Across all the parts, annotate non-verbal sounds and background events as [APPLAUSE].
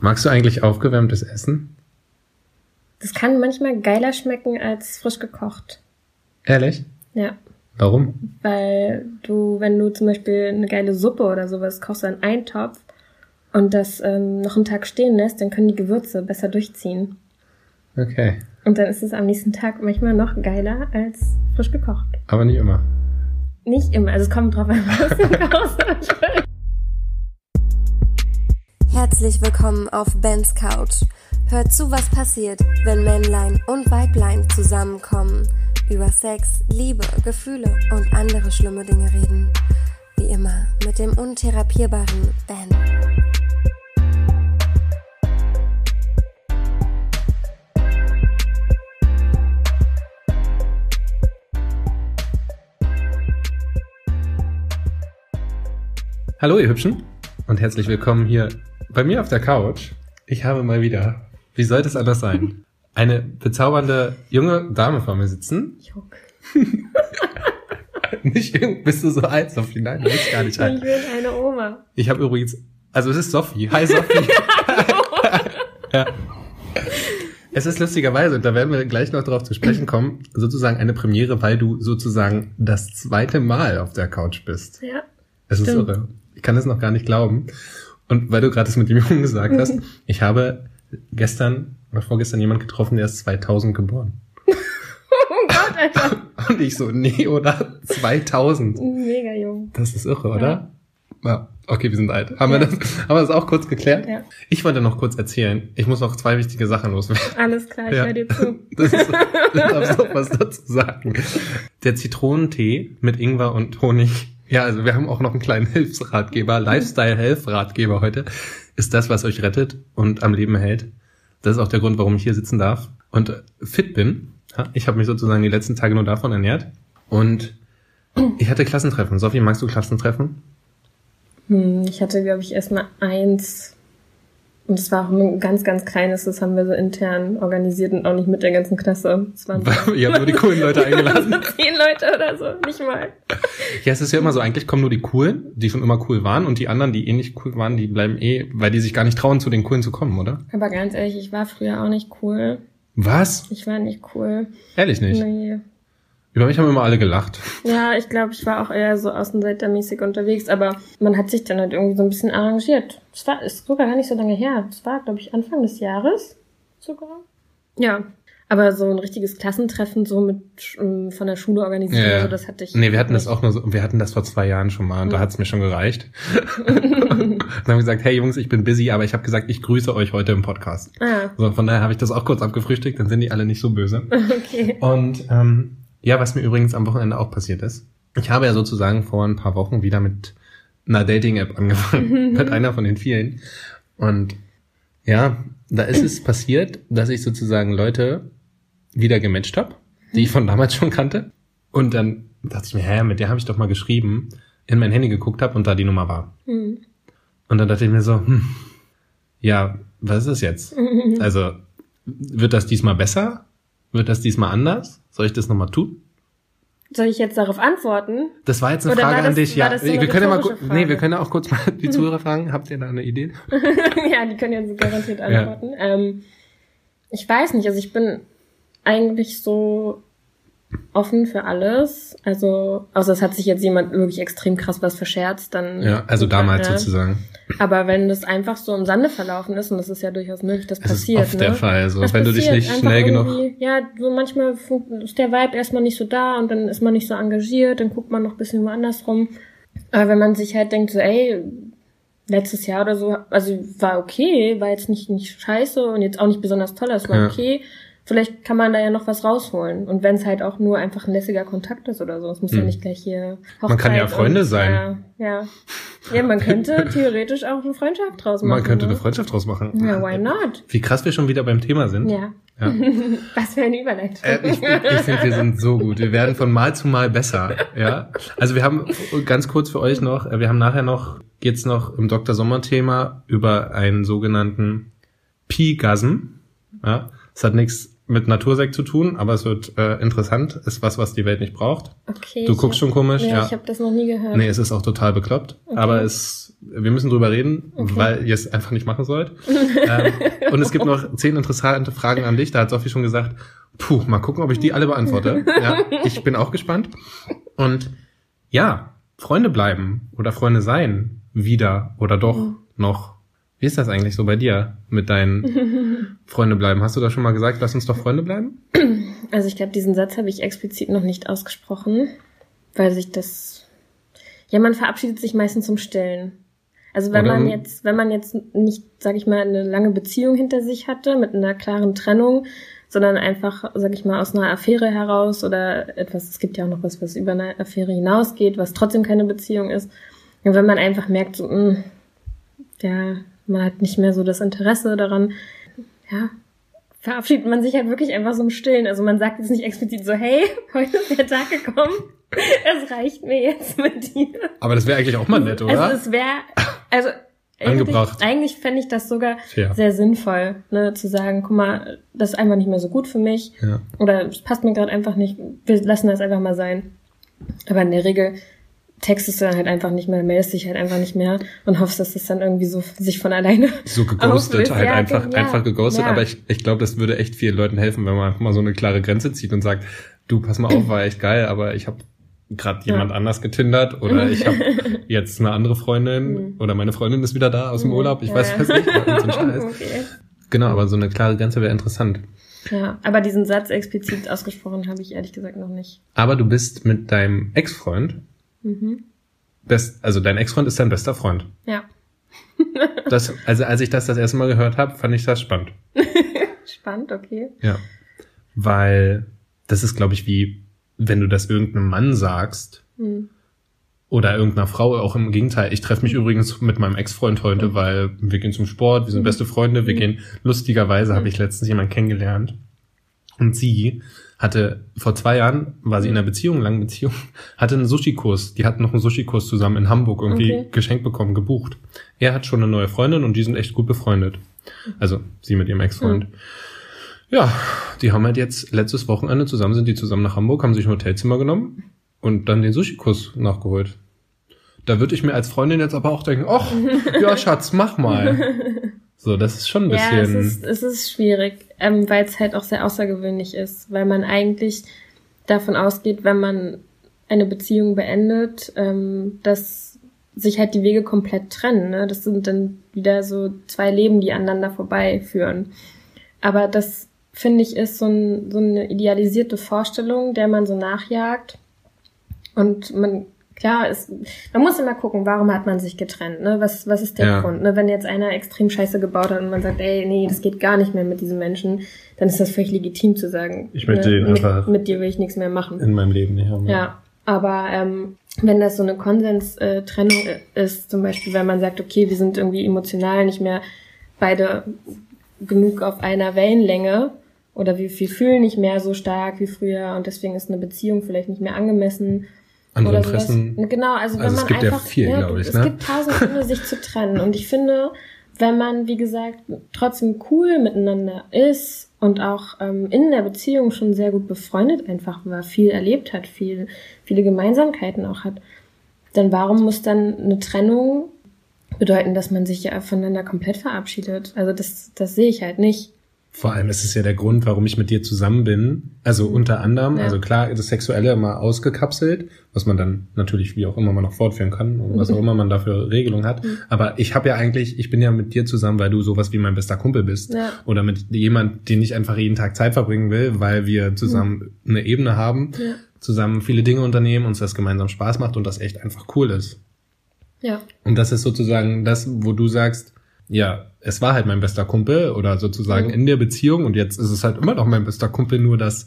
Magst du eigentlich aufgewärmtes Essen? Das kann manchmal geiler schmecken als frisch gekocht. Ehrlich? Ja. Warum? Weil du, wenn du zum Beispiel eine geile Suppe oder sowas kochst, einen Eintopf und das ähm, noch einen Tag stehen lässt, dann können die Gewürze besser durchziehen. Okay. Und dann ist es am nächsten Tag manchmal noch geiler als frisch gekocht. Aber nicht immer. Nicht immer, also es kommt drauf an, was du. [LAUGHS] Herzlich willkommen auf Bens Couch. Hört zu, was passiert, wenn Männlein und Weiblein zusammenkommen, über Sex, Liebe, Gefühle und andere schlimme Dinge reden. Wie immer mit dem untherapierbaren Ben. Hallo ihr Hübschen und herzlich willkommen hier bei mir auf der Couch. Ich habe mal wieder, wie sollte es anders sein, eine bezaubernde junge Dame vor mir sitzen. Juck. [LAUGHS] Nicht irgend, bist du so alt, Sophie? Nein, du bist gar nicht Ich alt. bin eine Oma. Ich habe übrigens, also es ist Sophie. Hi Sophie. [LAUGHS] ja. Es ist lustigerweise, und da werden wir gleich noch darauf zu sprechen kommen, sozusagen eine Premiere, weil du sozusagen das zweite Mal auf der Couch bist. Ja. Es ist irre. Ich kann es noch gar nicht glauben. Und weil du gerade das mit dem [LAUGHS] Jungen gesagt hast, ich habe gestern oder vorgestern jemand getroffen, der ist 2000 geboren. [LAUGHS] Oh Gott, Alter. [LAUGHS] Und ich so, nee, oder? 2000. Mega jung. Das ist irre, oder? Ja. Okay, wir sind alt. Haben, wir Ja. das, haben wir das auch kurz geklärt? Ja. Ich wollte noch kurz erzählen. Ich muss noch zwei wichtige Sachen loswerden. Alles klar, ich Ja. höre dir zu. Das ist, ich darf noch was dazu sagen. Der Zitronentee mit Ingwer und Honig. Ja, also wir haben auch noch einen kleinen [LAUGHS] Hilfsratgeber, Lifestyle-Health-Ratgeber heute. Ist das, was euch rettet und am Leben hält. Das ist auch der Grund, warum ich hier sitzen darf und fit bin. Ich habe mich sozusagen die letzten Tage nur davon ernährt. Und ich hatte Klassentreffen. Sophie, magst du Klassentreffen? Hm, ich hatte, glaube ich, erst mal eins. Und es war auch ein ganz, ganz kleines, das haben wir so intern organisiert und auch nicht mit der ganzen Klasse. Es waren so [LAUGHS] Ihr habt nur die coolen Leute [LAUGHS] eingeladen. zehn Leute oder so, nicht mal. Ja, es ist ja immer so, eigentlich kommen nur die coolen, die schon immer cool waren und die anderen, die eh nicht cool waren, die bleiben eh, weil die sich gar nicht trauen, zu den coolen zu kommen, oder? Aber ganz ehrlich, ich war früher auch nicht cool. Was? Ich war nicht cool. Ehrlich nicht? Nee. Über mich haben immer alle gelacht. Ja, ich glaube, ich war auch eher so außenseitermäßig unterwegs, aber man hat sich dann halt irgendwie so ein bisschen arrangiert. Es war ist sogar gar nicht so lange her. Es war, glaube ich, Anfang des Jahres sogar. Ja. Aber so ein richtiges Klassentreffen so mit ähm, von der Schule organisiert, Ja, so, das hatte ich. Nee, wir hatten das nicht. auch nur so, wir hatten das vor zwei Jahren schon mal und da Ja. hat's mir schon gereicht. [LAUGHS] dann haben wir gesagt, hey Jungs, ich bin busy, aber ich habe gesagt, ich grüße euch heute im Podcast. Ah, So, von daher habe ich das auch kurz abgefrühstückt, dann sind die alle nicht so böse. [LAUGHS] okay. Und ähm, ja, was mir übrigens am Wochenende auch passiert ist. Ich habe ja sozusagen vor ein paar Wochen wieder mit einer Dating-App angefangen. [LAUGHS] mit einer von den vielen. Und ja, da ist es passiert, dass ich sozusagen Leute wieder gematcht habe, die ich von damals schon kannte. Und dann dachte ich mir, hä, mit der habe ich doch mal geschrieben, in mein Handy geguckt habe und da die Nummer war. Hm. Und dann dachte ich mir so, hm, ja, was ist es jetzt? [LAUGHS] Also, wird das diesmal besser? Wird das diesmal anders? Soll ich das nochmal tun? Soll ich jetzt darauf antworten? Das war jetzt eine Oder Frage war an das- dich, ja. das so wir können ja mal, Frage? nee, wir können ja auch kurz mal die [LAUGHS] Zuhörer fragen. Habt ihr da eine Idee? [LAUGHS] ja, die können jetzt garantiert antworten. Ähm, ich weiß nicht, also ich bin eigentlich so offen für alles. Also, außer es hat sich jetzt jemand wirklich extrem krass was verscherzt, dann. Ja, also damals ja. sozusagen. Aber wenn das einfach so im Sande verlaufen ist, und das ist ja durchaus möglich, das Das passiert, ist oft ne? der Fall. So, Das wenn du dich nicht schnell genug. Ja, so manchmal ist der Vibe erstmal nicht so da und dann ist man nicht so engagiert, dann guckt man noch ein bisschen woanders rum. Aber wenn man sich halt denkt, so, ey, letztes Jahr oder so, also war okay, war jetzt nicht, nicht scheiße und jetzt auch nicht besonders toll, es war Ja. okay. Vielleicht kann man da ja noch was rausholen. Und wenn es halt auch nur einfach ein lässiger Kontakt ist oder so, es muss ja Hm. nicht gleich hier Man kann ja Hochzeit Freunde und, sein. Ja, ja. ja, man könnte [LAUGHS] theoretisch auch eine Freundschaft draus machen. Man könnte ne? eine Freundschaft draus machen. Ja, why not? Wie krass wir schon wieder beim Thema sind. Ja. Ja. [LAUGHS] Was für eine Überleitung. Äh, ich ich finde, wir sind so gut. Wir werden von Mal zu Mal besser. Ja. Also wir haben ganz kurz für euch noch, äh, wir haben nachher noch, geht's noch im Dr. Sommer Thema über einen sogenannten Pi-Gasm. Ja. Das hat nichts mit Natursekt zu tun, aber es wird äh, interessant. Ist was, was die Welt nicht braucht. Okay. Du guckst hab- schon komisch, Ja, ja. ich habe das noch nie gehört. Nee, es ist auch total bekloppt. Aber es, wir müssen drüber reden, Okay. weil ihr es einfach nicht machen sollt. ähm, [LAUGHS] und es gibt noch zehn interessante Fragen an dich. Da hat Sophie schon gesagt, puh, mal gucken, ob ich die alle beantworte. [LAUGHS] ja, ich bin auch gespannt. Und ja, Freunde bleiben oder Freunde sein, wieder oder doch Mhm. noch. Wie ist das eigentlich so bei dir mit deinen [LAUGHS] Freunde bleiben? Hast du da schon mal gesagt, lass uns doch Freunde bleiben? Also ich glaube, diesen Satz habe ich explizit noch nicht ausgesprochen, weil sich das. Ja, man verabschiedet sich meistens zum Stillen. Also wenn Oder man jetzt, wenn man jetzt nicht, sag ich mal, eine lange Beziehung hinter sich hatte mit einer klaren Trennung, sondern einfach, sag ich mal, aus einer Affäre heraus oder etwas, es gibt ja auch noch was, was über eine Affäre hinausgeht, was trotzdem keine Beziehung ist. Und wenn man einfach merkt, so, mh, ja, man hat nicht mehr so das Interesse daran, ja, verabschiedet man sich halt wirklich einfach so im Stillen. Also man sagt jetzt nicht explizit so, hey, [LAUGHS] heute ist der Tag gekommen, es reicht mir jetzt mit dir. Aber das wäre eigentlich auch mal nett, oder? Also es wäre, also Angebracht. Eigentlich, eigentlich fände ich das sogar Fair. sehr sinnvoll, ne, zu sagen, guck mal, das ist einfach nicht mehr so gut für mich ja. oder es passt mir gerade einfach nicht, wir lassen das einfach mal sein. Aber in der Regel textest du dann halt einfach nicht mehr, meldest dich halt einfach nicht mehr und hoffst, dass das dann irgendwie so sich von alleine so geghostet, auflöst. halt Ja, einfach, ja, einfach geghostet. ja. Aber ich, ich glaube, das würde echt vielen Leuten helfen, wenn man einfach mal so eine klare Grenze zieht und sagt, du, pass mal auf, war echt geil, aber ich habe gerade jemand anders getindert oder ich habe [LAUGHS] jetzt eine andere Freundin oder meine Freundin ist wieder da aus dem Urlaub, ich weiß was nicht, so [LAUGHS] Scheiß. okay. Genau, aber so eine klare Grenze wäre interessant. Ja, aber diesen Satz explizit ausgesprochen habe ich ehrlich gesagt noch nicht. Aber du bist mit deinem Ex-Freund, Mhm. best, also dein Ex-Freund ist dein bester Freund. Ja, [LAUGHS] Das, also als ich das das erste Mal gehört habe, fand ich das spannend. [LAUGHS] spannend, okay. Ja. Weil das ist, glaube ich, wie wenn du das irgendeinem Mann sagst Hm. oder irgendeiner Frau, auch im Gegenteil. Ich treffe mich übrigens mit meinem Ex-Freund heute, weil wir gehen zum Sport, wir sind beste Freunde, wir gehen, lustigerweise habe ich letztens jemanden kennengelernt und sie hatte, vor zwei Jahren war sie in einer Beziehung, langen Beziehung, [LAUGHS] hatte einen Sushi-Kurs. Die hatten noch einen Sushi-Kurs zusammen in Hamburg irgendwie Okay. geschenkt bekommen, gebucht. Er hat schon eine neue Freundin und die sind echt gut befreundet. Also sie mit ihrem Ex-Freund. Ja, die haben halt jetzt letztes Wochenende zusammen, sind die zusammen nach Hamburg, haben sich ein Hotelzimmer genommen und dann den Sushi-Kurs nachgeholt. Da würde ich mir als Freundin jetzt aber auch denken, ach, [LAUGHS] ja Schatz, mach mal. [LAUGHS] So, das ist schon ein Ja, es bisschen, ist, es ist schwierig, ähm, weil es halt auch sehr außergewöhnlich ist, weil man eigentlich davon ausgeht, wenn man eine Beziehung beendet, ähm, dass sich halt die Wege komplett trennen. Ne? Das sind dann wieder so zwei Leben, die aneinander vorbeiführen. Aber das, finde ich, ist so, ein, so eine idealisierte Vorstellung, der man so nachjagt. Und man, klar, ist, man muss immer gucken, warum hat man sich getrennt, ne? Was, was ist der Ja. Grund? Ne? Wenn jetzt einer extrem Scheiße gebaut hat und man sagt, ey, nee, das geht gar nicht mehr mit diesem Menschen, dann ist das völlig legitim zu sagen. Ich möchte den mit, einfach- mit dir will ich nichts mehr machen. in meinem Leben nicht haben. Ja, aber ähm, wenn das so eine Konsens-Trennung ist, zum Beispiel, wenn man sagt, okay, wir sind irgendwie emotional nicht mehr beide genug auf einer Wellenlänge oder wir, wir fühlen nicht mehr so stark wie früher und deswegen ist eine Beziehung vielleicht nicht mehr angemessen. Andere oder sowas. Interessen. Genau, also wenn Also es man gibt ja einfach, viel, glaube ich, es ne? gibt tausend Gründe, sich zu trennen und ich finde, wenn man, wie gesagt, trotzdem cool miteinander ist und auch ähm, in der Beziehung schon sehr gut befreundet einfach war, viel erlebt hat, viel, viele Gemeinsamkeiten auch hat, dann warum muss dann eine Trennung bedeuten, dass man sich ja voneinander komplett verabschiedet? Also das, das sehe ich halt nicht. Vor allem ist es ja der Grund, warum ich mit dir zusammen bin. Also unter anderem, Ja. also klar, das Sexuelle mal ausgekapselt, was man dann natürlich wie auch immer mal noch fortführen kann und was auch immer man da für Regelungen hat. Aber ich habe ja eigentlich, ich bin ja mit dir zusammen, weil du sowas wie mein bester Kumpel bist. Ja. Oder mit jemand, den ich einfach jeden Tag Zeit verbringen will, weil wir zusammen eine Ebene haben, Ja. zusammen viele Dinge unternehmen, uns das gemeinsam Spaß macht und das echt einfach cool ist. Ja. Und das ist sozusagen das, wo du sagst, ja, es war halt mein bester Kumpel oder sozusagen Mhm. in der Beziehung und jetzt ist es halt immer noch mein bester Kumpel, nur das,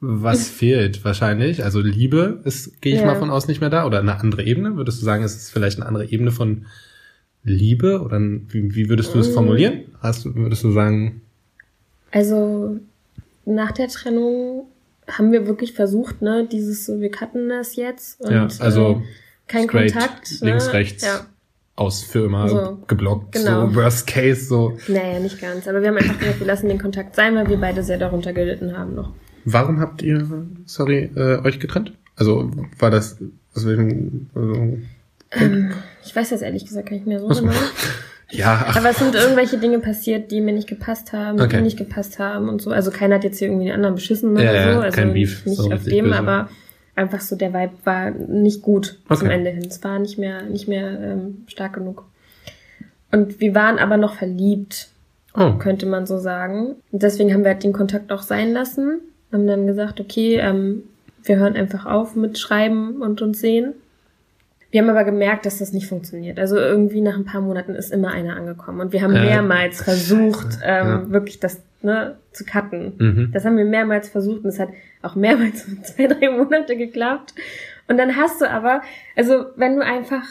was [LAUGHS] fehlt wahrscheinlich. Also Liebe ist, gehe ich Ja. mal von aus, nicht mehr da oder eine andere Ebene. Würdest du sagen, es ist vielleicht eine andere Ebene von Liebe oder wie, wie würdest du es Mhm. formulieren? Hast würdest du sagen, Also nach der Trennung haben wir wirklich versucht, ne, dieses so, wir cutten das jetzt und ja, also äh, kein straight, Kontakt. links, ne? rechts, Ja. Aus immer So, geblockt. genau. So Worst Case, so. Naja, nicht ganz. Aber wir haben einfach gesagt, wir lassen den Kontakt sein, weil wir beide sehr darunter gelitten haben noch. Warum habt ihr, sorry, äh, euch getrennt? Also war das aus welchem also, Ich weiß das ehrlich gesagt gar nicht mehr so genau. [LAUGHS] Ja, ach, Aber es sind irgendwelche Dinge passiert, die mir nicht gepasst haben, die Okay. mir nicht gepasst haben und so. Also keiner hat jetzt hier irgendwie den anderen beschissen oder Ja, so. Also kein Beef, nicht so auf dem, böse. aber einfach so der Vibe war nicht gut zum Okay. Ende hin. Es war nicht mehr, nicht mehr ähm, stark genug. Und wir waren aber noch verliebt, oh, könnte man so sagen. Und deswegen haben wir halt den Kontakt auch sein lassen. Haben dann gesagt, okay, ähm, wir hören einfach auf mit Schreiben und uns sehen. Wir haben aber gemerkt, dass das nicht funktioniert. Also irgendwie nach ein paar Monaten ist immer einer angekommen. Und wir haben mehrmals versucht, ähm, Ja. wirklich das ne, zu cutten. Mhm. Das haben wir mehrmals versucht und es hat auch mehrmals [LAUGHS] zwei, drei Monate geklappt. Und dann hast du aber, also wenn du einfach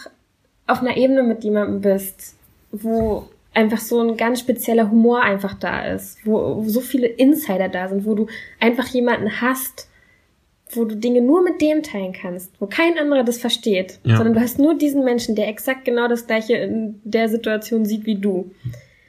auf einer Ebene mit jemandem bist, wo einfach so ein ganz spezieller Humor einfach da ist, wo, wo so viele Insider da sind, wo du einfach jemanden hast, wo du Dinge nur mit dem teilen kannst, wo kein anderer das versteht, Ja. sondern du hast nur diesen Menschen, der exakt genau das gleiche in der Situation sieht wie du.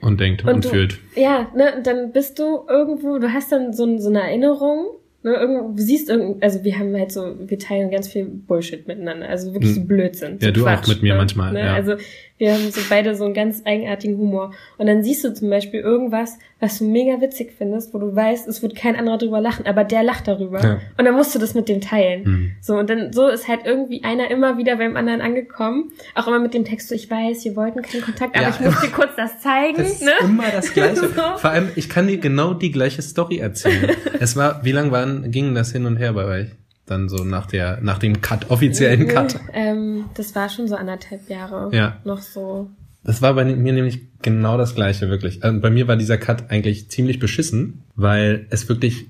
Und denkt und, Und du- fühlt. Ja, ne, dann bist du irgendwo, du hast dann so, so eine Erinnerung, ne, irgendwo, du siehst irgend, also wir haben halt so, wir teilen ganz viel Bullshit miteinander, also wirklich so Hm. Blödsinn. Ja, so du auch Quatsch, mit mir ne, manchmal, Ne? ja. Also wir haben so beide so einen ganz eigenartigen Humor. Und dann siehst du zum Beispiel irgendwas, was du mega witzig findest, wo du weißt, es wird kein anderer drüber lachen, aber der lacht darüber. Ja. Und dann musst du das mit dem teilen. Mhm. So, und dann so ist halt irgendwie einer immer wieder beim anderen angekommen. Auch immer mit dem Text so, ich weiß, wir wollten keinen Kontakt, aber Ja. ich muss dir kurz das zeigen. Das ist ne? immer das [LAUGHS] Gleiche. So. Vor allem, ich kann dir genau die gleiche Story erzählen. es war, wie lang waren, ging das hin und her bei euch? Dann so nach der, nach dem Cut, offiziellen Cut. Ähm, das war schon so anderthalb Jahre. Ja. Noch so. Das war bei mir nämlich genau das Gleiche, wirklich. Also bei mir war dieser Cut eigentlich ziemlich beschissen, weil es wirklich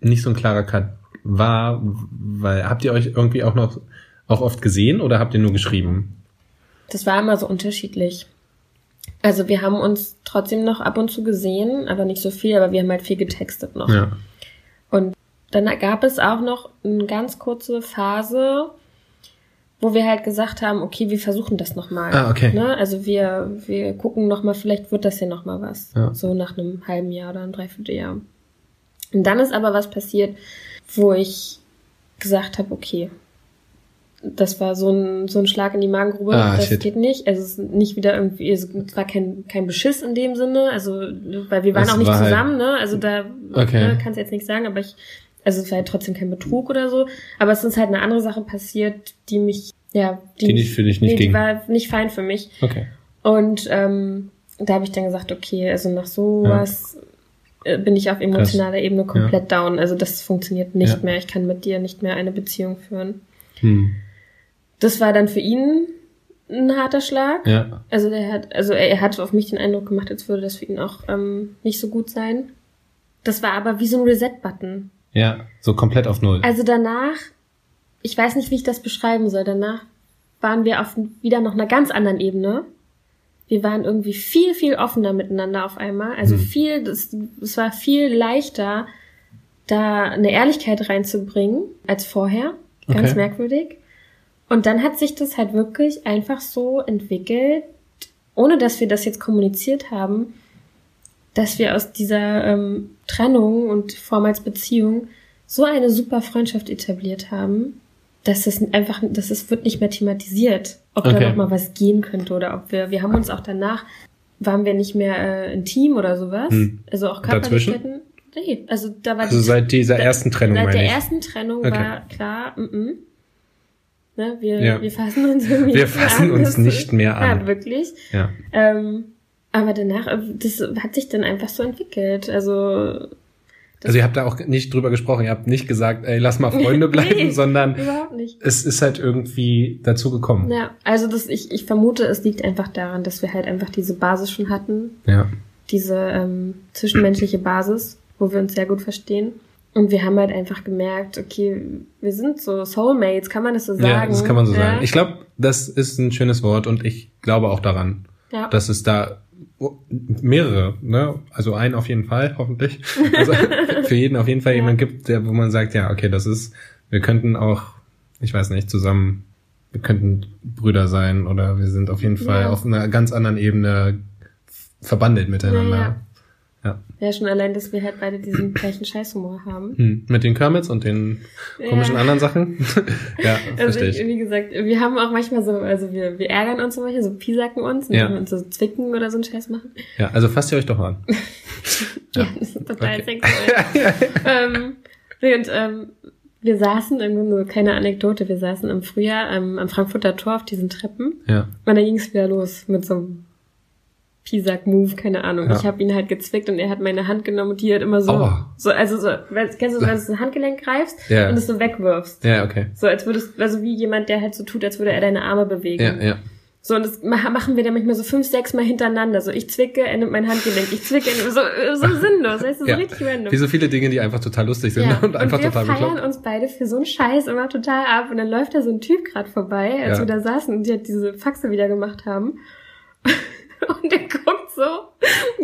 nicht so ein klarer Cut war, weil, habt ihr euch irgendwie auch noch, auch oft gesehen oder habt ihr nur geschrieben? Das war immer so unterschiedlich. Also wir haben uns trotzdem noch ab und zu gesehen, aber nicht so viel, aber wir haben halt viel getextet noch. Ja. Dann gab es auch noch eine ganz kurze Phase, wo wir halt gesagt haben, okay, wir versuchen das nochmal. Ah, okay. Ne? Also wir, wir gucken nochmal, vielleicht wird das ja nochmal was. Ja. So nach einem halben Jahr oder einem Dreivierteljahr. Und dann ist aber was passiert, wo ich gesagt habe, okay, das war so ein, so ein Schlag in die Magengrube, Ah, das shit. geht nicht. Also es ist nicht wieder irgendwie, es war kein, kein Beschiss in dem Sinne, also weil wir waren Es auch nicht war halt- zusammen, ne? Also da Okay. ne, kannst jetzt nicht sagen, aber ich, also es war halt trotzdem kein Betrug oder so, aber es ist halt eine andere Sache passiert, die mich, ja, Die nicht für dich nicht nee, ging. Die war nicht fein für mich. Okay. Und ähm, da habe ich dann gesagt, okay, also nach sowas äh, bin ich auf emotionaler Ebene komplett down. Also das funktioniert nicht Ja. mehr. Ich kann mit dir nicht mehr eine Beziehung führen. Hm. Das war dann für ihn ein harter Schlag. Ja. Also der hat, also er, er hat auf mich den Eindruck gemacht, als würde das für ihn auch ähm, nicht so gut sein. Das war aber wie so ein Reset-Button. Ja. So komplett auf Null. Also danach, ich weiß nicht, wie ich das beschreiben soll. Danach waren wir auf wieder noch einer ganz anderen Ebene. Wir waren irgendwie viel, viel offener miteinander auf einmal. Also Hm. viel, es war viel leichter, da eine Ehrlichkeit reinzubringen als vorher. Ganz Okay. merkwürdig. Und dann hat sich das halt wirklich einfach so entwickelt, ohne dass wir das jetzt kommuniziert haben, dass wir aus dieser ähm, Trennung und vormals Beziehung so eine super Freundschaft etabliert haben, dass es einfach, dass es wird nicht mehr thematisiert, ob Okay. da noch mal was gehen könnte oder ob wir, wir haben uns auch danach, waren wir nicht mehr äh, intim oder sowas, Hm. also auch? Körperlichkeiten. Nee, also da war Also seit dieser ersten Trennung Seit meine der ich. ersten Trennung Okay. war klar, mm -mm. Ne, wir, Ja. wir fassen uns irgendwie Wir [LAUGHS] nicht mehr fassen an. uns nicht mehr an. Ja, wirklich. Ja. Ähm, aber danach, äh, das hat sich dann einfach so entwickelt. Also Also ihr habt da auch nicht drüber gesprochen. Ihr habt nicht gesagt, ey, lass mal Freunde [LAUGHS] bleiben, Nee. sondern es ist halt irgendwie dazu gekommen. Ja, also das, ich, ich vermute, es liegt einfach daran, dass wir halt einfach diese Basis schon hatten, Ja. diese ähm, zwischenmenschliche Basis, wo wir uns sehr gut verstehen. Und wir haben halt einfach gemerkt, okay, wir sind so Soulmates, kann man das so sagen? Ja, das kann man so Ja. sagen. Ich glaube, das ist ein schönes Wort und ich glaube auch daran, ja. dass es da mehrere, ne? Also einen auf jeden Fall, [LAUGHS] hoffentlich. Also für jeden auf jeden Fall Ja. jemand gibt, der, wo man sagt, ja, okay, das ist, wir könnten auch, ich weiß nicht, zusammen wir könnten Brüder sein oder wir sind auf jeden Fall Ja. auf einer ganz anderen Ebene verbandelt miteinander. Ja, Ja. Ja, schon allein, dass wir halt beide diesen gleichen Scheißhumor haben. Hm. Mit den Kermits und den komischen Ja. anderen Sachen. [LAUGHS] ja, Also ich, wie gesagt, wir haben auch manchmal so, also wir, wir ärgern uns zum Beispiel, so piesacken uns und Ja. ja. uns so zwicken oder so einen Scheiß machen. Ja, also fasst ihr euch doch an. [LAUGHS] Ja, das ist total Okay. sexuell. [LAUGHS] ähm, nee, und ähm, wir saßen, irgendwie nur keine Anekdote, wir saßen im Frühjahr ähm, am Frankfurter Tor auf diesen Treppen Ja. und dann ging es wieder los mit so einem Pisack-Move, keine Ahnung. Ja. Ich habe ihn halt gezwickt und er hat meine Hand genommen und die hat immer so, Aua. so also so, weißt- kennst du, wenn du das Handgelenk greifst Ja. und es so wegwirfst. Ja, okay. So als würdest, also wie jemand, der halt so tut, als würde er deine Arme bewegen. Ja, ja. So, und das ma- machen wir dann manchmal so fünf, sechs Mal hintereinander. So, ich zwicke, er nimmt mein Handgelenk, ich zwicke, er nimmt, so, so sinnlos, weißt du, so ja. richtig random. Wie so viele Dinge, die einfach total lustig sind ja. [LAUGHS] und einfach wir total feiern bekloppt. uns beide für so einen Scheiß immer total ab. Und dann läuft da so ein Typ gerade vorbei, als Ja. wir da saßen und die halt diese Faxe wieder gemacht haben. Und der guckt so,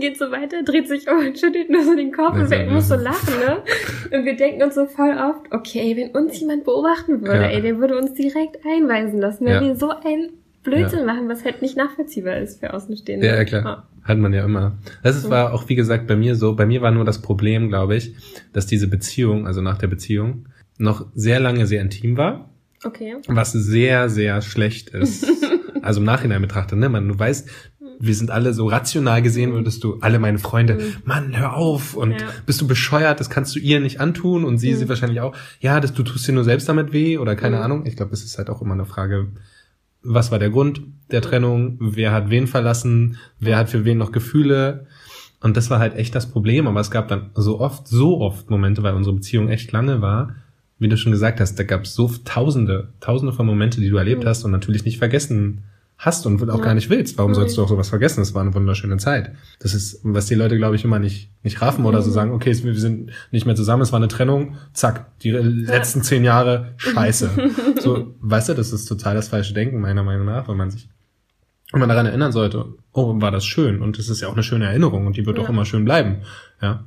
geht so weiter, dreht sich um und schüttelt nur so den Kopf und wir ja- muss so lachen, ne? [LAUGHS] Und wir denken uns so voll oft, okay, wenn uns jemand beobachten würde, Ja. ey, der würde uns direkt einweisen lassen, weil Ja. wir so ein Blödsinn machen, was halt nicht nachvollziehbar ist für Außenstehende. Ja, ja, klar. Hat man ja immer. Das ist, war auch, wie gesagt, bei mir so. Bei mir war nur das Problem, glaube ich, dass diese Beziehung, also nach der Beziehung, noch sehr lange sehr intim war. Okay. was sehr, sehr schlecht ist. [LAUGHS] also im Nachhinein betrachtet, ne? Man, du weißt, wir sind alle so rational gesehen, würdest du alle meine Freunde, Mann, hör auf und Ja. bist du bescheuert, das kannst du ihr nicht antun und sie, sie wahrscheinlich auch, ja, das, du tust dir nur selbst damit weh oder keine Mhm. Ahnung. Ich glaube, es ist halt auch immer eine Frage, was war der Grund der Trennung, wer hat wen verlassen, wer hat für wen noch Gefühle. Und das war halt echt das Problem. Aber es gab dann so oft, so oft Momente, weil unsere Beziehung echt lange war, wie du schon gesagt hast, da gab es so tausende, tausende von Momente, die du erlebt hast und natürlich nicht vergessen hast und auch Ja. gar nicht willst. Warum Mhm. sollst du auch sowas vergessen? Es war eine wunderschöne Zeit. Das ist, was die Leute, glaube ich, immer nicht, nicht raffen oder so sagen, okay, wir sind nicht mehr zusammen, es war eine Trennung, zack, die letzten zehn Jahre, scheiße. [LAUGHS] so, weißt du, das ist total das falsche Denken, meiner Meinung nach, wenn man sich wenn man daran erinnern sollte, oh, war das schön und es ist ja auch eine schöne Erinnerung und die wird Ja. auch immer schön bleiben, ja.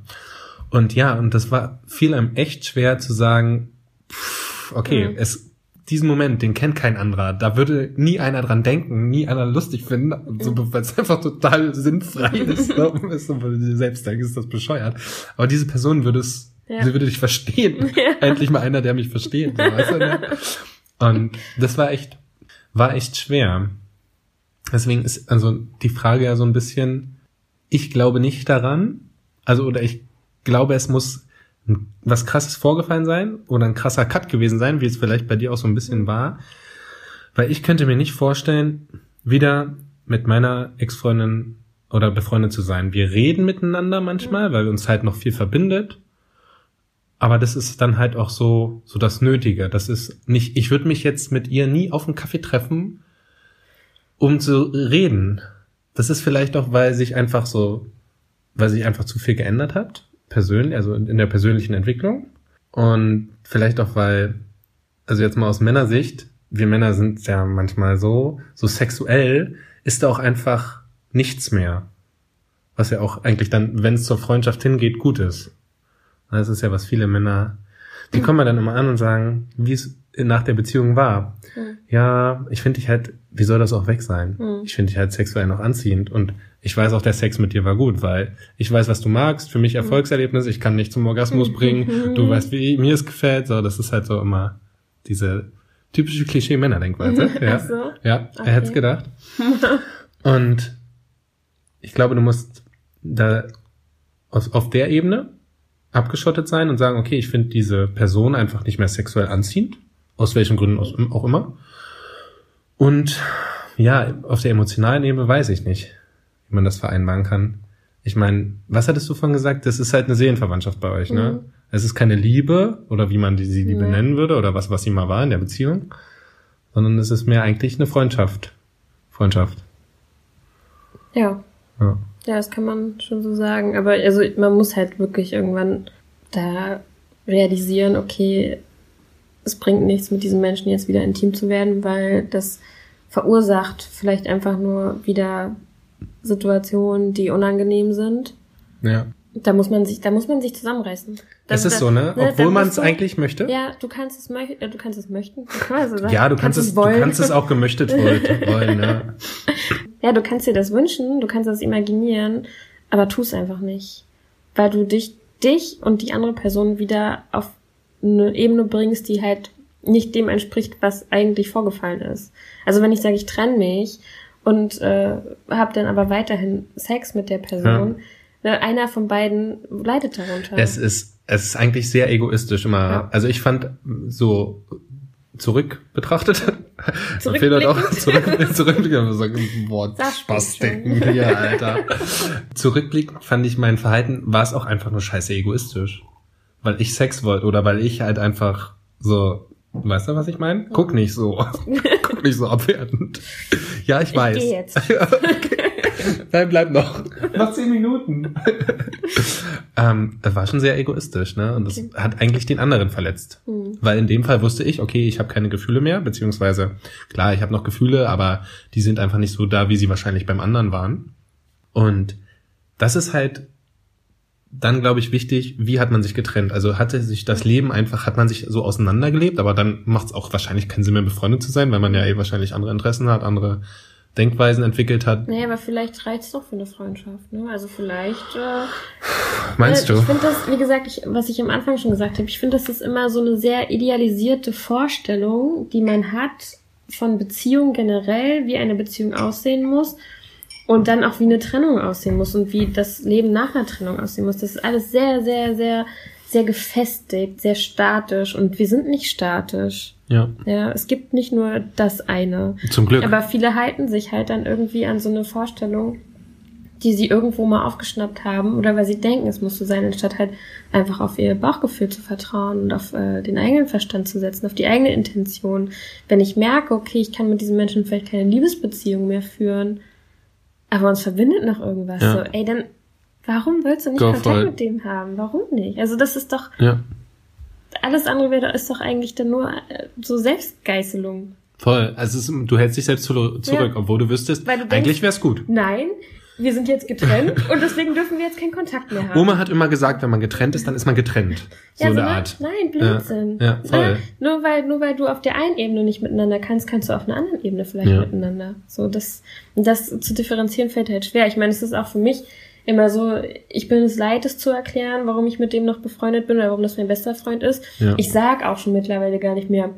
Und ja, und das war viel einem echt schwer zu sagen, pff, okay, Mhm. es diesen Moment, den kennt kein anderer. Da würde nie einer dran denken, nie einer lustig finden, so, weil es einfach total sinnfrei [LAUGHS] ist. Ne? Weißt du, weil du selbst denkst, ist das bescheuert. Aber diese Person würde es, Ja. sie würde dich verstehen. [LAUGHS] Endlich mal einer, der mich versteht. So, weißt du, ne? [LAUGHS] Und das war echt, war echt schwer. Deswegen ist also die Frage ja so ein bisschen, ich glaube nicht daran, also oder ich glaube, es muss was krasses vorgefallen sein oder ein krasser Cut gewesen sein, wie es vielleicht bei dir auch so ein bisschen war. Weil ich könnte mir nicht vorstellen, wieder mit meiner Ex-Freundin oder befreundet zu sein. Wir reden miteinander manchmal, weil uns halt noch viel verbindet. Aber das ist dann halt auch so, so das Nötige. Das ist nicht, ich würde mich jetzt mit ihr nie auf einen Kaffee treffen, um zu reden. Das ist vielleicht auch, weil sich einfach so, weil sich einfach zu viel geändert hat, persönlich, also in der persönlichen Entwicklung. Und vielleicht auch, weil, also jetzt mal aus Männersicht, wir Männer sind ja manchmal so, so sexuell, ist da auch einfach nichts mehr. Was ja auch eigentlich dann, wenn es zur Freundschaft hingeht, gut ist. Das ist ja, was viele Männer, die kommen ja dann immer an und sagen, wie es nach der Beziehung war. Mhm. Ja, ich finde dich halt, wie soll das auch weg sein? Mhm. Ich finde dich halt sexuell noch anziehend und ich weiß auch, der Sex mit dir war gut, weil ich weiß, was du magst. Für mich Erfolgserlebnis, ich kann dich zum Orgasmus bringen. Du weißt, wie mir es gefällt. So, das ist halt so immer diese typische Klischee-Männer-Denkweise. [LAUGHS] Ja, so. ja, Okay. er hätte es gedacht. [LAUGHS] Und ich glaube, du musst da aus, auf der Ebene abgeschottet sein und sagen, okay, ich finde diese Person einfach nicht mehr sexuell anziehend. Aus welchen Gründen auch immer. Und ja, auf der emotionalen Ebene weiß ich nicht, wie man das vereinbaren kann. Ich meine, was hattest du von gesagt? Das ist halt eine Seelenverwandtschaft bei euch, ne? Mhm. Es ist keine Liebe oder wie man die, sie Liebe Nee. nennen würde oder was, was sie mal war in der Beziehung, sondern es ist mehr eigentlich eine Freundschaft. Freundschaft. Ja. Ja. Ja, das kann man schon so sagen. Aber also man muss halt wirklich irgendwann da realisieren, okay, es bringt nichts, mit diesem Menschen jetzt wieder intim zu werden, weil das verursacht vielleicht einfach nur wieder Situationen, die unangenehm sind. Ja. Da muss man sich, da muss man sich zusammenreißen. Da, Es ist da- so, ne? da Obwohl man es du- eigentlich möchte. Ja, du kannst es möchten, äh, du kannst es möchten, kann so. Ja, du kannst, es, du wollen. kannst es auch gemöchtet wollen, [LAUGHS] wollen ne? Ja, du kannst dir das wünschen, du kannst das imaginieren, aber tu es einfach nicht. Weil du dich, dich und die andere Person wieder auf eine Ebene bringst, die halt nicht dem entspricht, was eigentlich vorgefallen ist. Also wenn ich sage, ich trenne mich und äh, habe dann aber weiterhin Sex mit der Person, ne, einer von beiden leidet darunter. Es ist, es ist eigentlich sehr egoistisch immer. Ja. Also ich fand so zurück betrachtet, [LAUGHS] fehlt auch [LAUGHS] zurück, zurückblickend, Spastiken schon. hier, Alter. Zurückblickend fand ich mein Verhalten, war es auch einfach nur scheiße egoistisch. Weil ich Sex wollte oder weil ich halt einfach so, weißt du, was ich meine? Guck nicht so, [LAUGHS] guck nicht so abwertend. Ja, ich, Ich weiß. geh jetzt. [LAUGHS] Nein, bleib noch. Noch zehn Minuten. [LAUGHS] ähm, das war schon sehr egoistisch, ne? Und das Okay. hat eigentlich den anderen verletzt. Hm. Weil in dem Fall wusste ich, okay, ich habe keine Gefühle mehr, beziehungsweise klar, ich habe noch Gefühle, aber die sind einfach nicht so da, wie sie wahrscheinlich beim anderen waren. Und das ist halt dann, glaube ich, wichtig, wie hat man sich getrennt? Also hatte sich das Leben einfach, hat man sich so auseinandergelebt, aber dann macht es auch wahrscheinlich keinen Sinn mehr, befreundet zu sein, weil man ja eh wahrscheinlich andere Interessen hat, andere Denkweisen entwickelt hat. Naja, aber vielleicht reicht's doch für eine Freundschaft, ne? Also vielleicht. Äh, [SIGHS] Meinst äh, du? Ich finde das, wie gesagt, ich, was ich am Anfang schon gesagt habe, ich finde, das ist immer so eine sehr idealisierte Vorstellung, die man hat von Beziehung generell, wie eine Beziehung aussehen muss und dann auch wie eine Trennung aussehen muss und wie das Leben nach einer Trennung aussehen muss. Das ist alles sehr, sehr, sehr, sehr gefestigt, sehr statisch und wir sind nicht statisch. Ja, Ja, es gibt nicht nur das eine. zum Glück. Aber viele halten sich halt dann irgendwie an so eine Vorstellung, die sie irgendwo mal aufgeschnappt haben oder weil sie denken, es muss so sein, anstatt halt einfach auf ihr Bauchgefühl zu vertrauen und auf äh, den eigenen Verstand zu setzen, auf die eigene Intention. Wenn ich merke, okay, ich kann mit diesem Menschen vielleicht keine Liebesbeziehung mehr führen, aber uns verbindet noch irgendwas, Ja. so, ey, dann warum willst du nicht Go Kontakt mit dem haben? Warum nicht? Also das ist doch, ja, alles andere wäre, ist doch eigentlich dann nur äh, so Selbstgeißelung. voll. Also es du hältst dich selbst zu- zurück, Ja. obwohl du wüsstest, du denkst- eigentlich wär's gut. Nein, wir sind jetzt getrennt [LAUGHS] und deswegen dürfen wir jetzt keinen Kontakt mehr haben. Oma hat immer gesagt, wenn man getrennt ist, dann ist man getrennt. So ja, eine ne? Art. Nein, Blödsinn. Ja, ja, voll. Ne? Nur weil, nur weil du auf der einen Ebene nicht miteinander kannst, kannst du auf einer anderen Ebene vielleicht Ja. miteinander. So, das, das zu differenzieren fällt halt schwer. Ich meine, es ist auch für mich immer so, ich bin es leid, es zu erklären, warum ich mit dem noch befreundet bin oder warum das mein bester Freund ist. Ja. Ich sag auch schon mittlerweile gar nicht mehr,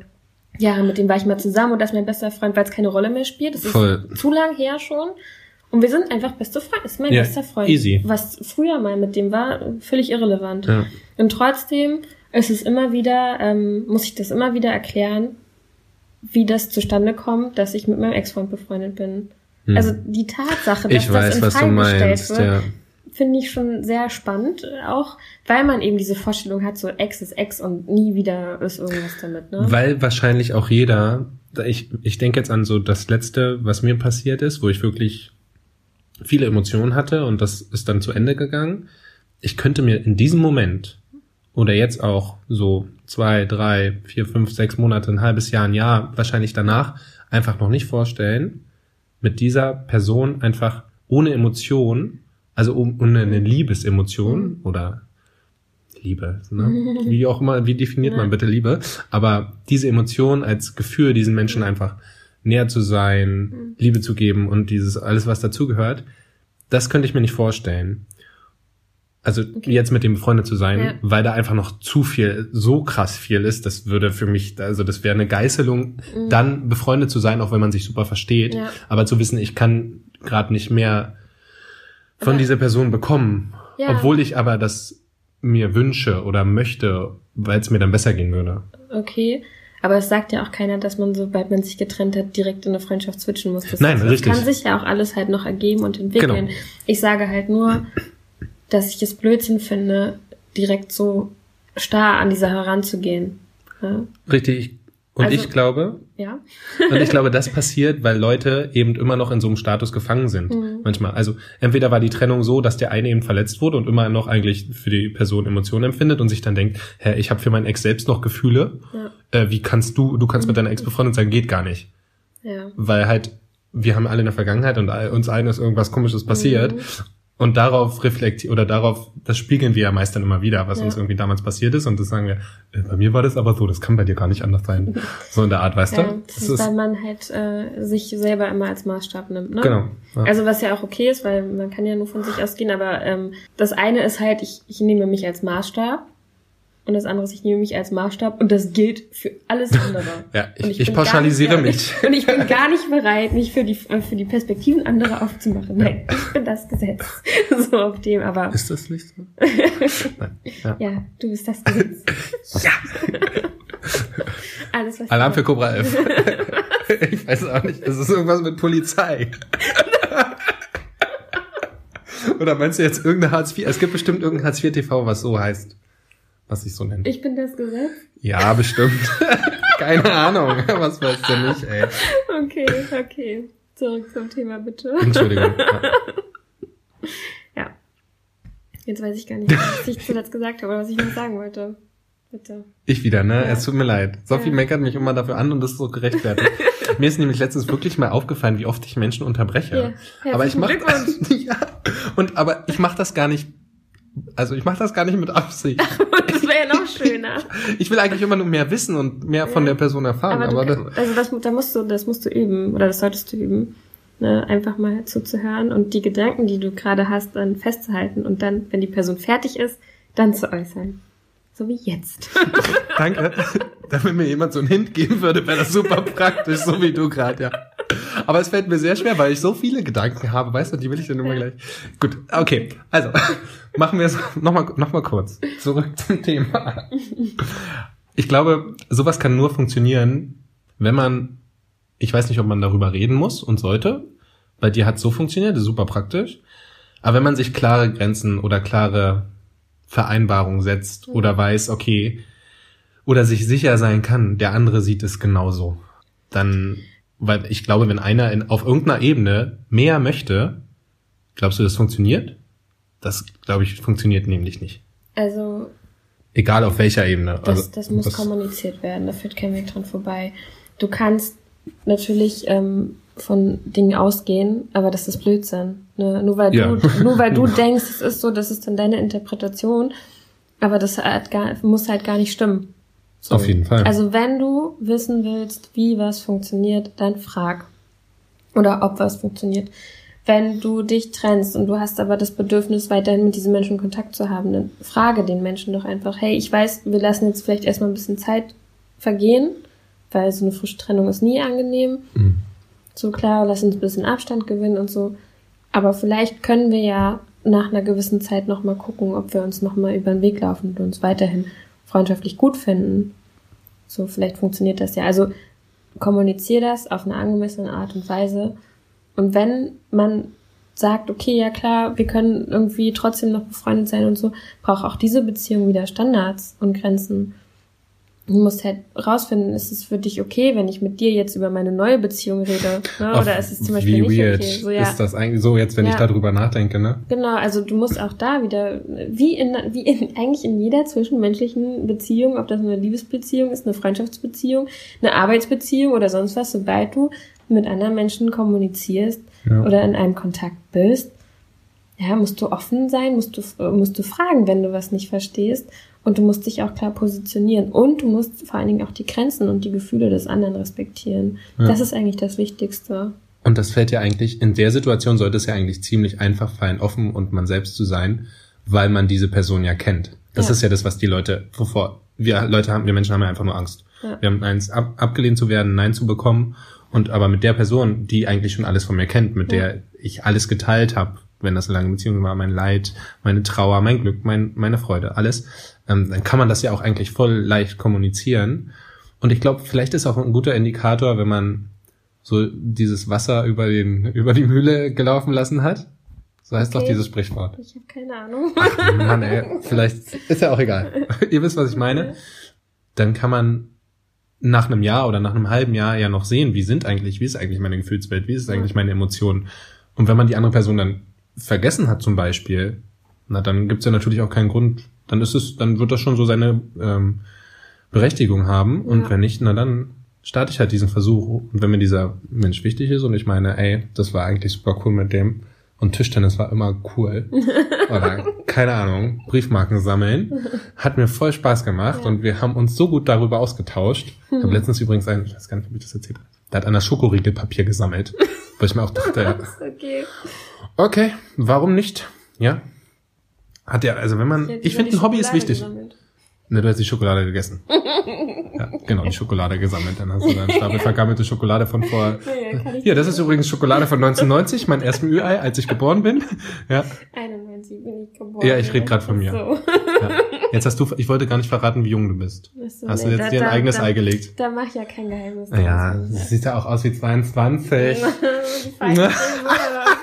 ja, mit dem war ich mal zusammen und das ist mein bester Freund, weil es keine Rolle mehr spielt. Das Voll. ist zu lang her schon. Und wir sind einfach beste Freunde. Ist mein Ja, bester Freund. easy. Was früher mal mit dem war, völlig irrelevant. Ja. Und trotzdem ist es immer wieder, ähm, muss ich das immer wieder erklären, wie das zustande kommt, dass ich mit meinem Ex-Freund befreundet bin. Hm. Also die Tatsache, dass ich weiß, das in was du Frage gestellt wird, Ja. finde ich schon sehr spannend, auch weil man eben diese Vorstellung hat, so Ex ist Ex und nie wieder ist irgendwas damit, ne? Weil wahrscheinlich auch jeder, ich, ich denke jetzt an so das letzte, was mir passiert ist, wo ich wirklich viele Emotionen hatte und das ist dann zu Ende gegangen. Ich könnte mir in diesem Moment oder jetzt auch so zwei, drei, vier, fünf, sechs Monate, ein halbes Jahr, ein Jahr, wahrscheinlich danach, einfach noch nicht vorstellen, mit dieser Person einfach ohne Emotion, also ohne eine Liebesemotion oder Liebe, ne? [LAUGHS] wie auch immer, wie definiert man bitte Liebe? Aber diese Emotion als Gefühl, diesen Menschen einfach näher zu sein, Mhm. Liebe zu geben und dieses alles, was dazugehört, das könnte ich mir nicht vorstellen. Also jetzt mit dem befreundet zu sein, Ja. weil da einfach noch zu viel, so krass viel ist, das würde für mich, also das wäre eine Geißelung, dann befreundet zu sein, auch wenn man sich super versteht, Mhm. Ja. aber zu wissen, ich kann gerade nicht mehr von Aber- dieser Person bekommen, Ja. obwohl ich aber das mir wünsche oder möchte, weil es mir dann besser gehen würde. Okay. Aber es sagt ja auch keiner, dass man, sobald man sich getrennt hat, direkt in eine Freundschaft switchen muss. Das, Nein, das richtig. kann sich ja auch alles halt noch ergeben und entwickeln. Genau. Ich sage halt nur, dass ich es Blödsinn finde, direkt so starr an dieser heranzugehen. Ja. Richtig. Und Also- ich glaube, ja? und ich glaube, das passiert, weil Leute eben immer noch in so einem Status gefangen sind. Mhm. Manchmal. Also entweder war die Trennung so, dass der eine eben verletzt wurde und immer noch eigentlich für die Person Emotionen empfindet und sich dann denkt, hä, ich habe für meinen Ex selbst noch Gefühle. Ja. Äh, wie kannst du, du kannst mit deiner Ex befreundet sein, geht gar nicht. Ja. Weil halt, wir haben alle in der Vergangenheit und uns allen ist irgendwas komisches passiert. Mhm. Und darauf reflektieren oder darauf, das spiegeln wir ja meist dann immer wieder, was Ja. uns irgendwie damals passiert ist. Und das sagen wir, äh, bei mir war das aber so, das kann bei dir gar nicht anders sein. [LAUGHS] So in der Art, weißt Ja, du? das ist, weil man halt äh, sich selber immer als Maßstab nimmt. Ne? genau. Ja. Also was ja auch okay ist, weil man kann ja nur von sich ausgehen, aber ähm, das eine ist halt, ich, ich nehme mich als Maßstab und das andere ist, ich nehme mich als Maßstab und das gilt für alles andere. [LAUGHS] Ja, ich, ich gar pauschalisiere nicht, mich. Und ich bin gar nicht bereit, mich für die, äh, für die Perspektiven anderer aufzumachen. Nein, ich bin das Gesetz. [LAUGHS] So auf dem, aber Ist das nicht so? [LAUGHS] Nein. Ja. ja, du bist das Gesetz. ja. Alles, was Alarm für Cobra 11. ich weiß auch nicht. Es ist irgendwas mit Polizei. Oder meinst du jetzt irgendeine Hartz IV? Es gibt bestimmt irgendein Hartz IV TV, was so heißt. Was sich so nennt. Ich bin das Gesetz? Ja, bestimmt. [LAUGHS] Keine Ahnung. Was weißt du nicht, ey. Okay, okay. Zurück zum Thema, bitte. Entschuldigung. Ja. [LAUGHS] Ja. Jetzt weiß ich gar nicht, was ich zuletzt gesagt habe oder was ich noch sagen wollte. Bitte. Ich wieder, ne? Ja. Es tut mir leid. Sophie Ja. meckert mich immer dafür an und das ist so gerechtfertigt. [LAUGHS] mir ist nämlich letztens wirklich mal aufgefallen, wie oft ich Menschen unterbreche. Ja, aber ich mach ja. Und aber ich mache das gar nicht. Also ich mache das gar nicht mit Absicht. [LAUGHS] Das wäre ja noch schöner. Ich will eigentlich immer nur mehr wissen und mehr von der Person erfahren. Aber, Aber, du, das, also das, da musst du, das musst du üben oder das solltest du üben. Ne? Einfach mal zuzuhören und die Gedanken, die du gerade hast, dann festzuhalten und dann, wenn die Person fertig ist, dann zu äußern. So wie jetzt. [LAUGHS] [LAUGHS] danke. Wenn mir jemand so einen Hint geben würde, wäre das super praktisch, so wie du gerade, ja. Aber es fällt mir sehr schwer, weil ich so viele Gedanken habe, weißt du, die will ich dann immer gleich. Gut, okay. Also, machen wir es [LAUGHS] nochmal noch mal kurz. Zurück zum Thema. Ich glaube, sowas kann nur funktionieren, wenn man, ich weiß nicht, ob man darüber reden muss und sollte. Bei dir hat so funktioniert, das ist super praktisch. Aber wenn man sich klare Grenzen oder klare Vereinbarungen setzt oder weiß, okay, oder sich sicher sein kann, der andere sieht es genauso, dann, weil ich glaube, wenn einer in, auf irgendeiner Ebene mehr möchte, glaubst du, das funktioniert? Das, glaube ich, funktioniert nämlich nicht. Also Egal auf welcher Ebene. Das, Also, das muss das- kommuniziert werden, da führt kein Weg dran vorbei. Du kannst natürlich ähm, von Dingen ausgehen, aber das ist Blödsinn. Ne? Nur weil Ja. du, nur weil du [LAUGHS] denkst, es ist so, das ist dann deine Interpretation, aber das hat gar, muss halt gar nicht stimmen. So. Auf jeden Fall. Also wenn du wissen willst, wie was funktioniert, dann frag. Oder ob was funktioniert. Wenn du dich trennst und du hast aber das Bedürfnis, weiterhin mit diesen Menschen Kontakt zu haben, dann frage den Menschen doch einfach, hey, ich weiß, wir lassen jetzt vielleicht erstmal ein bisschen Zeit vergehen, weil so eine frische Trennung ist nie angenehm. Mhm. So klar, lass uns ein bisschen Abstand gewinnen und so. Aber vielleicht können wir ja nach einer gewissen Zeit nochmal gucken, ob wir uns nochmal über den Weg laufen und uns weiterhin freundschaftlich gut finden. So, vielleicht funktioniert das ja. Also kommuniziere das auf eine angemessene Art und Weise. Und wenn man sagt, okay, ja klar, wir können irgendwie trotzdem noch befreundet sein und so, braucht auch diese Beziehung wieder Standards und Grenzen. Du musst halt rausfinden, ist es für dich okay, wenn ich mit dir jetzt über meine neue Beziehung rede? Ne? Oder ist es zum Beispiel nicht weird okay? So, ja. ist das eigentlich so jetzt, wenn ich Ja. darüber nachdenke, ne? Genau, also du musst auch da wieder, wie in, wie in, eigentlich in jeder zwischenmenschlichen Beziehung, ob das eine Liebesbeziehung ist, eine Freundschaftsbeziehung, eine Arbeitsbeziehung oder sonst was, sobald du mit anderen Menschen kommunizierst Ja. oder in einem Kontakt bist, ja, musst du offen sein, musst du, äh, musst du fragen, wenn du was nicht verstehst und du musst dich auch klar positionieren und du musst vor allen Dingen auch die Grenzen und die Gefühle des anderen respektieren. Ja. Das ist eigentlich das Wichtigste. Und das fällt ja eigentlich, in der Situation sollte es ja eigentlich ziemlich einfach fallen, offen und man selbst zu sein, weil man diese Person ja kennt. Das Ja. ist ja das, was die Leute, wovor wir Leute haben, wir Menschen haben ja einfach nur Angst. Ja. Wir haben eins ab, abgelehnt zu werden, Nein zu bekommen. Und aber mit der Person, die eigentlich schon alles von mir kennt, mit Ja. der ich alles geteilt habe, wenn das eine lange Beziehung war, mein Leid, meine Trauer, mein Glück, mein, meine Freude, alles, ähm, dann kann man das ja auch eigentlich voll leicht kommunizieren. Und ich glaube, vielleicht ist auch ein guter Indikator, wenn man so dieses Wasser über den [LAUGHS] über die Mühle gelaufen lassen hat. So heißt doch Okay. dieses Sprichwort. Ich habe keine Ahnung. Mann, ey, vielleicht [LAUGHS] ist ja auch egal. [LAUGHS] Ihr wisst, was ich meine. Dann kann man nach einem Jahr oder nach einem halben Jahr ja noch sehen, wie sind eigentlich, wie ist eigentlich meine Gefühlswelt, wie ist eigentlich meine Emotion. Und wenn man die andere Person dann vergessen hat zum Beispiel, na dann gibt's ja natürlich auch keinen Grund. Dann ist es, dann wird das schon so seine ähm, Berechtigung haben. Und Ja. wenn nicht, na dann starte ich halt diesen Versuch. Und wenn mir dieser Mensch wichtig ist und ich meine, ey, das war eigentlich super cool mit dem, Und Tischtennis war immer cool. [LAUGHS] Oder, keine Ahnung, Briefmarken sammeln. Hat mir voll Spaß gemacht Ja. und wir haben uns so gut darüber ausgetauscht. Ich habe [LAUGHS] letztens übrigens einen, ich weiß gar nicht, ob ich das erzählt habe, der hat an der Schokoriegelpapier gesammelt. Weil ich mir auch dachte, [LAUGHS] ja, Okay. okay, warum nicht? Ja. Hat ja, also wenn man, hätte ich finde, ein Hobby ist wichtig. gesammelt. Ne, du hast die Schokolade gegessen. [LAUGHS] ja, genau, die Schokolade gesammelt. Dann hast du deinen Stapel vergammelte Schokolade von vor. Ja, Hier, das ist übrigens Schokolade von 1990, mein ersten Ü-Ei, als ich geboren bin. Ja, 91 bin ich geboren. Ja, ich red grad von mir. So. ja. Jetzt hast du, ich wollte gar nicht verraten, wie jung du bist. So, Hast du nee, jetzt da- dir ein da- eigenes da- Ei gelegt? Da mach ich ja kein Geheimnis. Ja, das sieht ja auch aus wie 22. Die Feinde sind wirkt.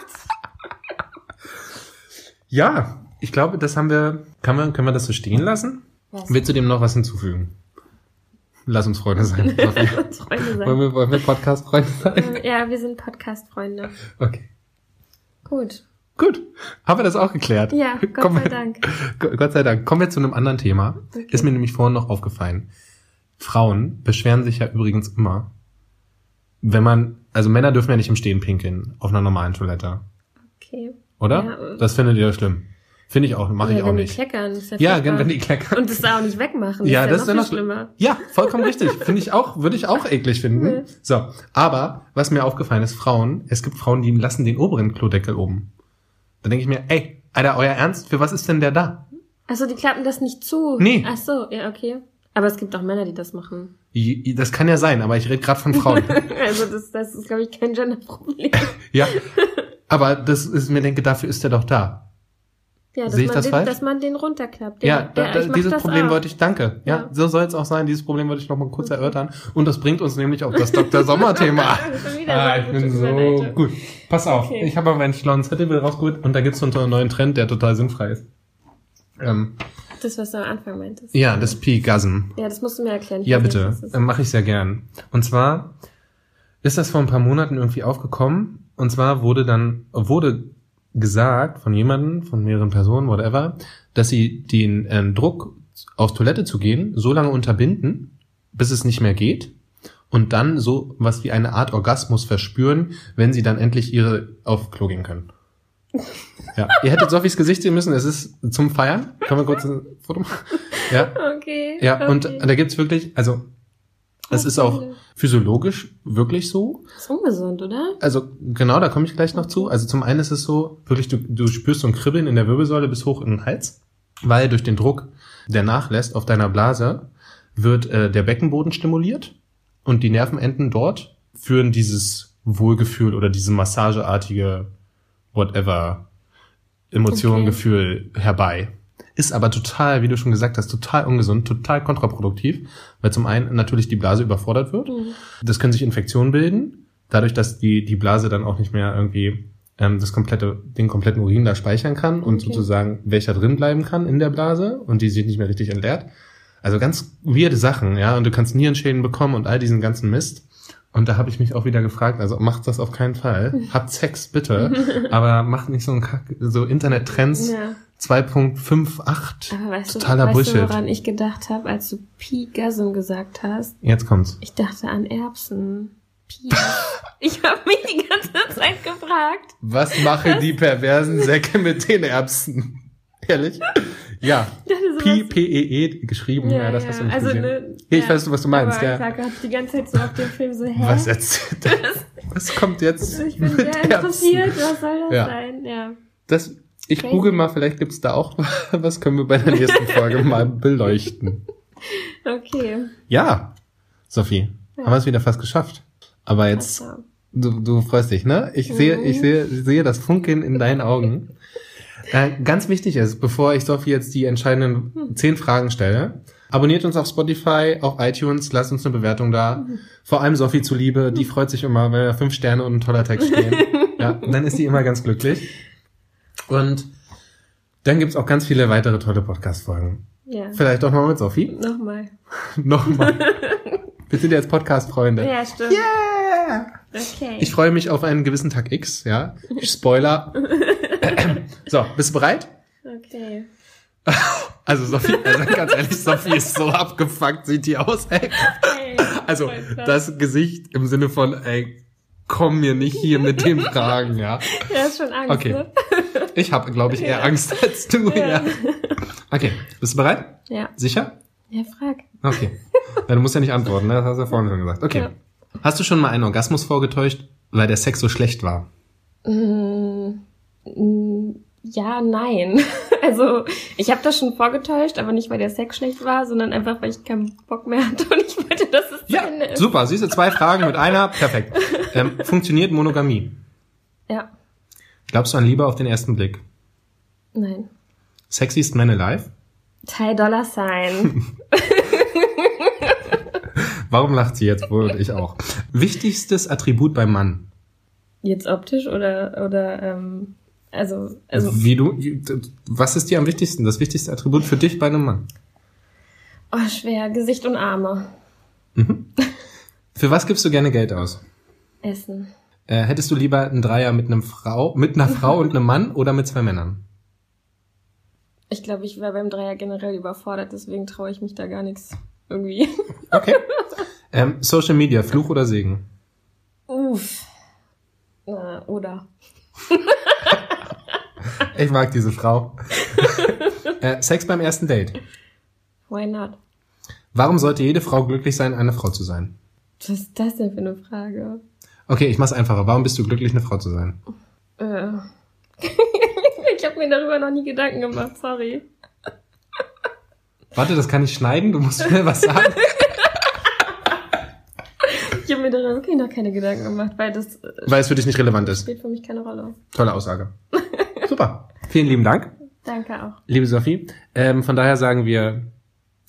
Ja, ich glaube, das haben wir, kann man, können wir das so stehen lassen? Was? Willst du dem noch was hinzufügen? Lass uns Freunde sein. [LAUGHS] Uns Freunde wollen sein. wir, wollen wir Podcast-Freunde sein? Ähm, Ja, wir sind Podcast-Freunde. Okay. Gut. Gut, haben wir das auch geklärt. Ja, [LAUGHS] Gott Kommen sei Dank. [LAUGHS] Gott sei Dank. Kommen wir zu einem anderen Thema. Okay. Ist mir nämlich vorhin noch aufgefallen. Frauen beschweren sich ja übrigens immer, wenn man, also Männer dürfen ja nicht im Stehen pinkeln auf einer normalen Toilette, Okay. oder? Ja, äh, das findet ihr schlimm. Finde ich auch, mache ich auch wenn nicht. die kleckern, ist ja Ja, wenn die kleckern. Und das da auch nicht wegmachen. Ja, das ist ist ja noch noch viel schlimmer. Ja, vollkommen richtig. Finde ich auch, würde ich auch eklig finden. So, aber was mir aufgefallen ist, Frauen, es gibt Frauen, die lassen den oberen Klodeckel oben. Da denke ich mir, ey, Alter, euer Ernst, für was ist denn der da? Achso, die klappen das nicht zu. Nee. Ach so, ja, okay. Aber es gibt auch Männer, die das machen. Das kann ja sein, aber ich rede gerade von Frauen. [LAUGHS] Also das, das ist, glaube ich, kein Genderproblem. [LAUGHS] ja, [LAUGHS] aber das ist mir denke, dafür ist er doch da. Ja, dass, Sehe ich man das den, falsch? dass man den runterklappt. Ja, da, da, ich mach dieses das Problem auch. wollte ich, danke. Ja, Ja. so soll es auch sein. Dieses Problem wollte ich noch mal kurz erörtern. Und das bringt uns nämlich auf das Dr. Sommer-Thema. [LAUGHS] Ah, ich bin so gut. Pass auf, Okay. ich habe aber einen schlauen Zettel rausgeholt und da gibt's so einen neuen Trend, der total sinnfrei ist. Ähm, Das, was du am Anfang meintest. ja, das P-Gasm. Ja, das musst du mir erklären. Ich Ja, bitte. Ähm, Mache ich sehr gern. Und zwar ist das vor ein paar Monaten irgendwie aufgekommen. Und zwar wurde dann, wurde gesagt von jemandem, von mehreren Personen, whatever, dass sie den äh, Druck auf Toilette zu gehen so lange unterbinden, bis es nicht mehr geht. Und dann so was wie eine Art Orgasmus verspüren, wenn sie dann endlich ihre auf Klo gehen können. Ja, ihr hättet Sophies Gesicht sehen müssen. Es ist zum Feiern. Können wir kurz ein Foto machen? Ja, [LAUGHS] Okay. ja, okay. und da gibt's wirklich, also es ist auch physiologisch wirklich so. ist ungesund, oder? Also genau, da komme ich gleich noch zu. Also zum einen ist es so, wirklich, du, du spürst so ein Kribbeln in der Wirbelsäule bis hoch in den Hals, weil durch den Druck, der nachlässt auf deiner Blase, wird äh, der Beckenboden stimuliert und die Nervenenden dort führen dieses Wohlgefühl oder diese massageartige whatever Emotion, Okay. Gefühl herbei. Ist aber total, wie du schon gesagt hast, total ungesund, total kontraproduktiv, weil zum einen natürlich die Blase überfordert wird. Mhm. Das können sich Infektionen bilden, dadurch, dass die, die Blase dann auch nicht mehr irgendwie ähm, das komplette, den kompletten Urin da speichern kann und Okay. sozusagen welcher drin bleiben kann in der Blase und die sich nicht mehr richtig entleert. Also ganz weirde Sachen, ja, und du kannst Nierenschäden bekommen und all diesen ganzen Mist. Und da habe ich mich auch wieder gefragt, also macht das auf keinen Fall. Habt Sex bitte, aber macht nicht so ein Kack, so Internettrends Ja. 2.58. Aber weißt, Totaler du, weißt Bullshit. du, woran ich gedacht habe, als du Pi-Gasm gesagt hast? Jetzt kommt's. Ich dachte an Erbsen. Pi. [LAUGHS] ich habe mich die ganze Zeit gefragt. Was machen die perversen Säcke mit den Erbsen? [LAUGHS] Ehrlich? Ja. Ich dachte sowas- Pi, P-E-E geschrieben. Ja, das hast du nicht also, gesehen. ne, Ja, ich weiß, was du meinst, aber ja. Ich lag grad die ganze Zeit so auf dem Film so, hä? Was erzählt [LAUGHS] das? Was kommt jetzt ich bin mit sehr interessiert, was soll das Ja. sein? Ja. Das, ich Crazy. google mal, vielleicht gibt's da auch was, [LAUGHS] können wir bei der nächsten Folge [LAUGHS] mal beleuchten. Okay. Ja, Sophie, Ja. haben wir es wieder fast geschafft. Aber jetzt, Also, du, du freust dich, ne? Ich sehe, ich sehe, ich sehe das Funkeln in deinen Augen. Äh, ganz wichtig ist, bevor ich Sophie jetzt die entscheidenden zehn Fragen stelle, abonniert uns auf Spotify, auf iTunes, lasst uns eine Bewertung da. Vor allem Sophie zuliebe, die freut sich immer, wenn da fünf Sterne und ein toller Text stehen. [LAUGHS] ja, dann ist die immer ganz glücklich. Und dann gibt's auch ganz viele weitere tolle Podcast-Folgen. ja. Vielleicht auch noch mit Sophie. Nochmal. [LAUGHS] Nochmal. [LAUGHS] Wir sind jetzt Podcast-Freunde. Ja, stimmt. Yeah! Okay. Ich freue mich auf einen gewissen Tag X, ja. Spoiler. [LAUGHS] so, bist du bereit? okay. Also Sophie, also ganz ehrlich, Sophie ist so abgefuckt, sieht die aus, ey. Hey, Also das Gesicht im Sinne von, ey, komm mir nicht hier mit den Fragen, ja. Ja, ist schon Angst, Okay. ne? Ich habe, glaube ich, eher Ja. Angst als du, ja. Ja. Okay, bist du bereit? Ja. Sicher? Ja, frag. Okay. Ja, du musst ja nicht antworten, ne? das hast du ja vorhin schon gesagt. Okay. Ja. Hast du schon mal einen Orgasmus vorgetäuscht, weil der Sex so schlecht war? Mm, Ja, nein. [LAUGHS] Also, ich habe das schon vorgetäuscht, aber nicht, weil der Sex schlecht war, sondern einfach, weil ich keinen Bock mehr hatte und ich wollte, dass es Ja, Ende ist. super. Siehst du, zwei Fragen mit einer. Perfekt. Ähm, funktioniert Monogamie? Ja, Glaubst du an Liebe auf den ersten Blick? nein. Sexiest Man Alive? Thai Dollar Sign. [LAUGHS] Warum lacht sie jetzt wohl und ich auch? Wichtigstes Attribut beim Mann? Jetzt optisch oder, oder, ähm, also, also, Wie du, was ist dir am wichtigsten? Das wichtigste Attribut für dich bei einem Mann? oh, schwer. Gesicht und Arme. Für was gibst du gerne Geld aus? Essen. Äh, hättest du lieber einen Dreier mit einem Frau, mit einer Frau und einem Mann oder mit zwei Männern? Ich glaube, ich wäre beim Dreier generell überfordert, deswegen traue ich mich da gar nichts irgendwie. Okay. ähm, Social Media, Fluch oder Segen? Uff. Na, oder. [LAUGHS] Ich mag diese Frau. [LAUGHS] äh, Sex beim ersten Date. Why not? Warum sollte jede Frau glücklich sein, eine Frau zu sein? Was ist das denn für eine Frage? Okay, ich mach's einfacher. Warum bist du glücklich, eine Frau zu sein? Äh. [LAUGHS] ich habe mir darüber noch nie Gedanken gemacht, sorry. Warte, das kann ich schneiden. Du musst schnell was sagen. Ich habe mir darüber wirklich noch keine Gedanken gemacht, weil das äh, Weil es für dich nicht relevant ist. spielt für mich keine Rolle. Tolle Aussage. Super. Vielen lieben Dank, Danke auch. liebe Sophie. Ähm, von daher sagen wir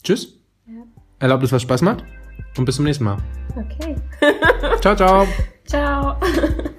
Tschüss. Ja. Erlaubt es, was Spaß macht. Und bis zum nächsten Mal. Okay. Ciao, ciao. [LAUGHS] Ciao. [LAUGHS]